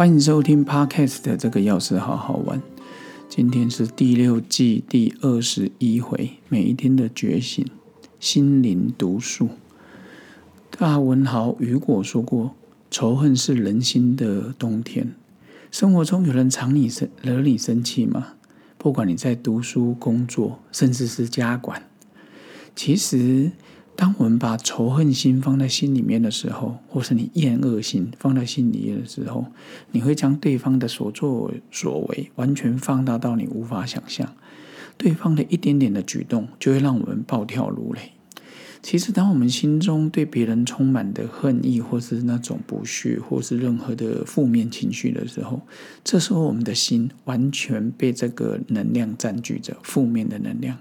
欢迎收听 Podcast 的这个钥匙好好玩。今天是第六季第二十一回，每一天的觉醒，心灵读书。大文豪雨果说过：“仇恨是人心的冬天。”生活中有人常你生惹你生气吗？不管你在读书、工作，甚至是家管，其实。当我们把仇恨心放在心里面的时候，或是你厌恶心放在心里面的时候，你会将对方的所作所为完全放大到你无法想象。对方的一点点的举动，就会让我们暴跳如雷。其实，当我们心中对别人充满的恨意，或是那种不屑，或是任何的负面情绪的时候，这时候我们的心完全被这个能量占据着，负面的能量。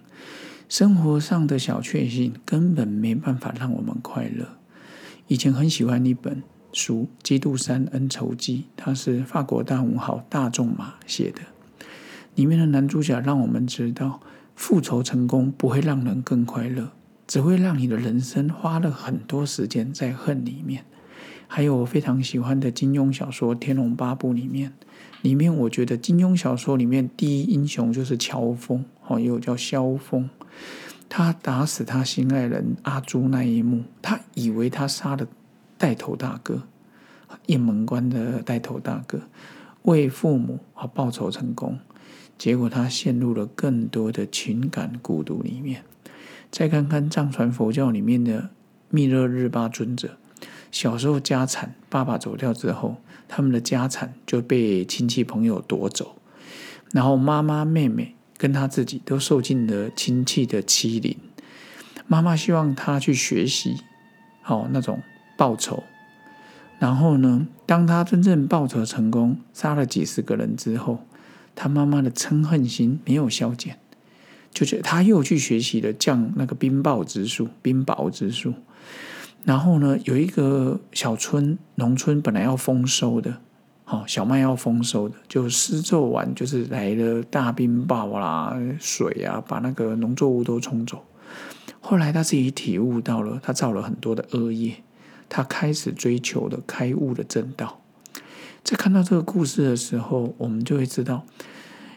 生活上的小确幸根本没办法让我们快乐。以前很喜欢一本书《基督山恩仇记》，它是法国大文豪大仲马写的。里面的男主角让我们知道，复仇成功不会让人更快乐，只会让你的人生花了很多时间在恨里面。还有我非常喜欢的金庸小说《天龙八部》里面，里面我觉得金庸小说里面第一英雄就是乔峰，哦，也有叫萧峰。他打死他心爱人阿朱那一幕，他以为他杀了带头大哥，雁门关的带头大哥，为父母而报仇成功，结果他陷入了更多的情感孤独里面。再看看藏传佛教里面的密勒日巴尊者。小时候家产，爸爸走掉之后，他们的家产就被亲戚朋友夺走，然后妈妈、妹妹跟他自己都受尽了亲戚的欺凌。妈妈希望他去学习，好那种报仇。然后呢，当他真正报仇成功，杀了几十个人之后，他妈妈的嗔恨心没有消减，就是他又去学习了降那个冰雹之术、冰雹之术。然后呢，有一个小村农村本来要丰收的，好小麦要丰收的，就施咒完，就是来了大冰雹啦、水啊，把那个农作物都冲走。后来他自己体悟到了，他造了很多的恶业，他开始追求的开悟的正道。在看到这个故事的时候，我们就会知道，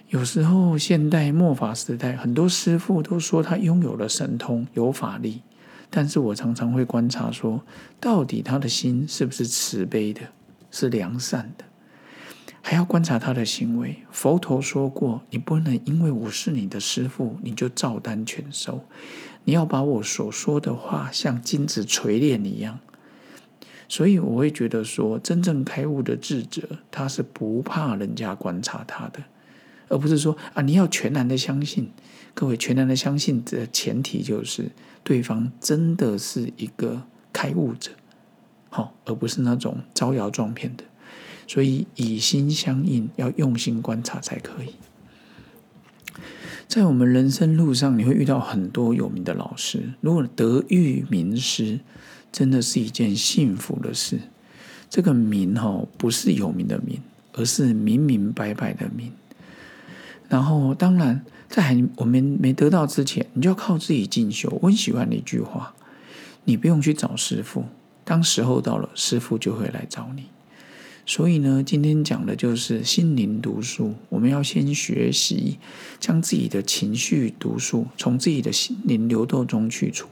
有时候现代末法时代，很多师傅都说他拥有了神通，有法力。但是我常常会观察说，到底他的心是不是慈悲的，是良善的？还要观察他的行为。佛陀说过，你不能因为我是你的师父，你就照单全收。你要把我所说的话像金子锤炼一样。所以我会觉得说，真正开悟的智者，他是不怕人家观察他的，而不是说啊，你要全然的相信。各位全然的相信的前提就是对方真的是一个开悟者，好，而不是那种招摇撞骗的。所以以心相印，要用心观察才可以。在我们人生路上，你会遇到很多有名的老师。如果得遇名师，真的是一件幸福的事。这个名哈，不是有名的名，而是明明白白的名。然后，当然。在还我们没得到之前，你就要靠自己进修。我很喜欢的一句话：你不用去找师傅，当时候到了，师傅就会来找你。所以呢，今天讲的就是心灵读书。我们要先学习将自己的情绪毒素从自己的心灵流动中去除，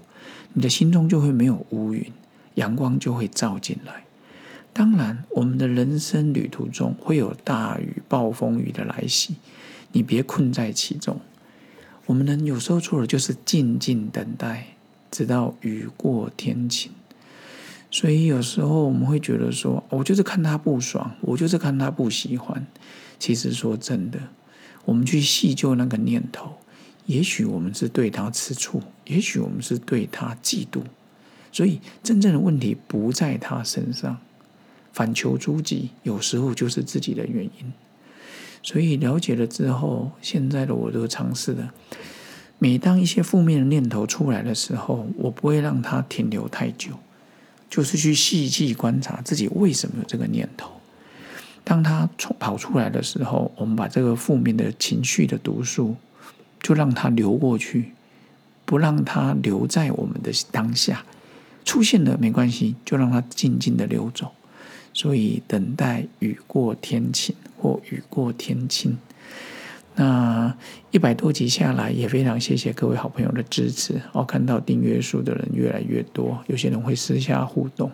你的心中就会没有乌云，阳光就会照进来。当然，我们的人生旅途中会有大雨、暴风雨的来袭，你别困在其中。我们人有时候做的就是静静等待，直到雨过天晴。所以有时候我们会觉得说，我就是看他不爽，我就是看他不喜欢。其实说真的，我们去细究那个念头，也许我们是对他吃醋，也许我们是对他嫉妒。所以真正的问题不在他身上，反求诸己，有时候就是自己的原因。所以了解了之后，现在的我都尝试了。每当一些负面的念头出来的时候，我不会让它停留太久，就是去细细观察自己为什么有这个念头。当它从跑出来的时候，我们把这个负面的情绪的毒素，就让它流过去，不让它留在我们的当下。出现了没关系，就让它静静的流走。所以等待雨过天晴或雨过天晴。那一百多集下来，也非常谢谢各位好朋友的支持。哦，看到订阅数的人越来越多，有些人会私下互动。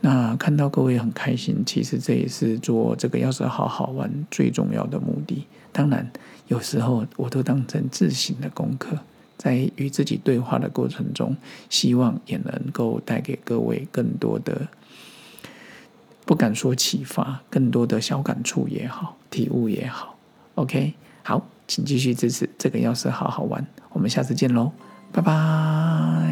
那看到各位很开心，其实这也是做这个要是好好玩最重要的目的。当然，有时候我都当成自省的功课，在与自己对话的过程中，希望也能够带给各位更多的，不敢说启发，更多的小感触也好，体悟也好。OK。好，请继续支持这个，要是好好玩，我们下次见喽，拜拜。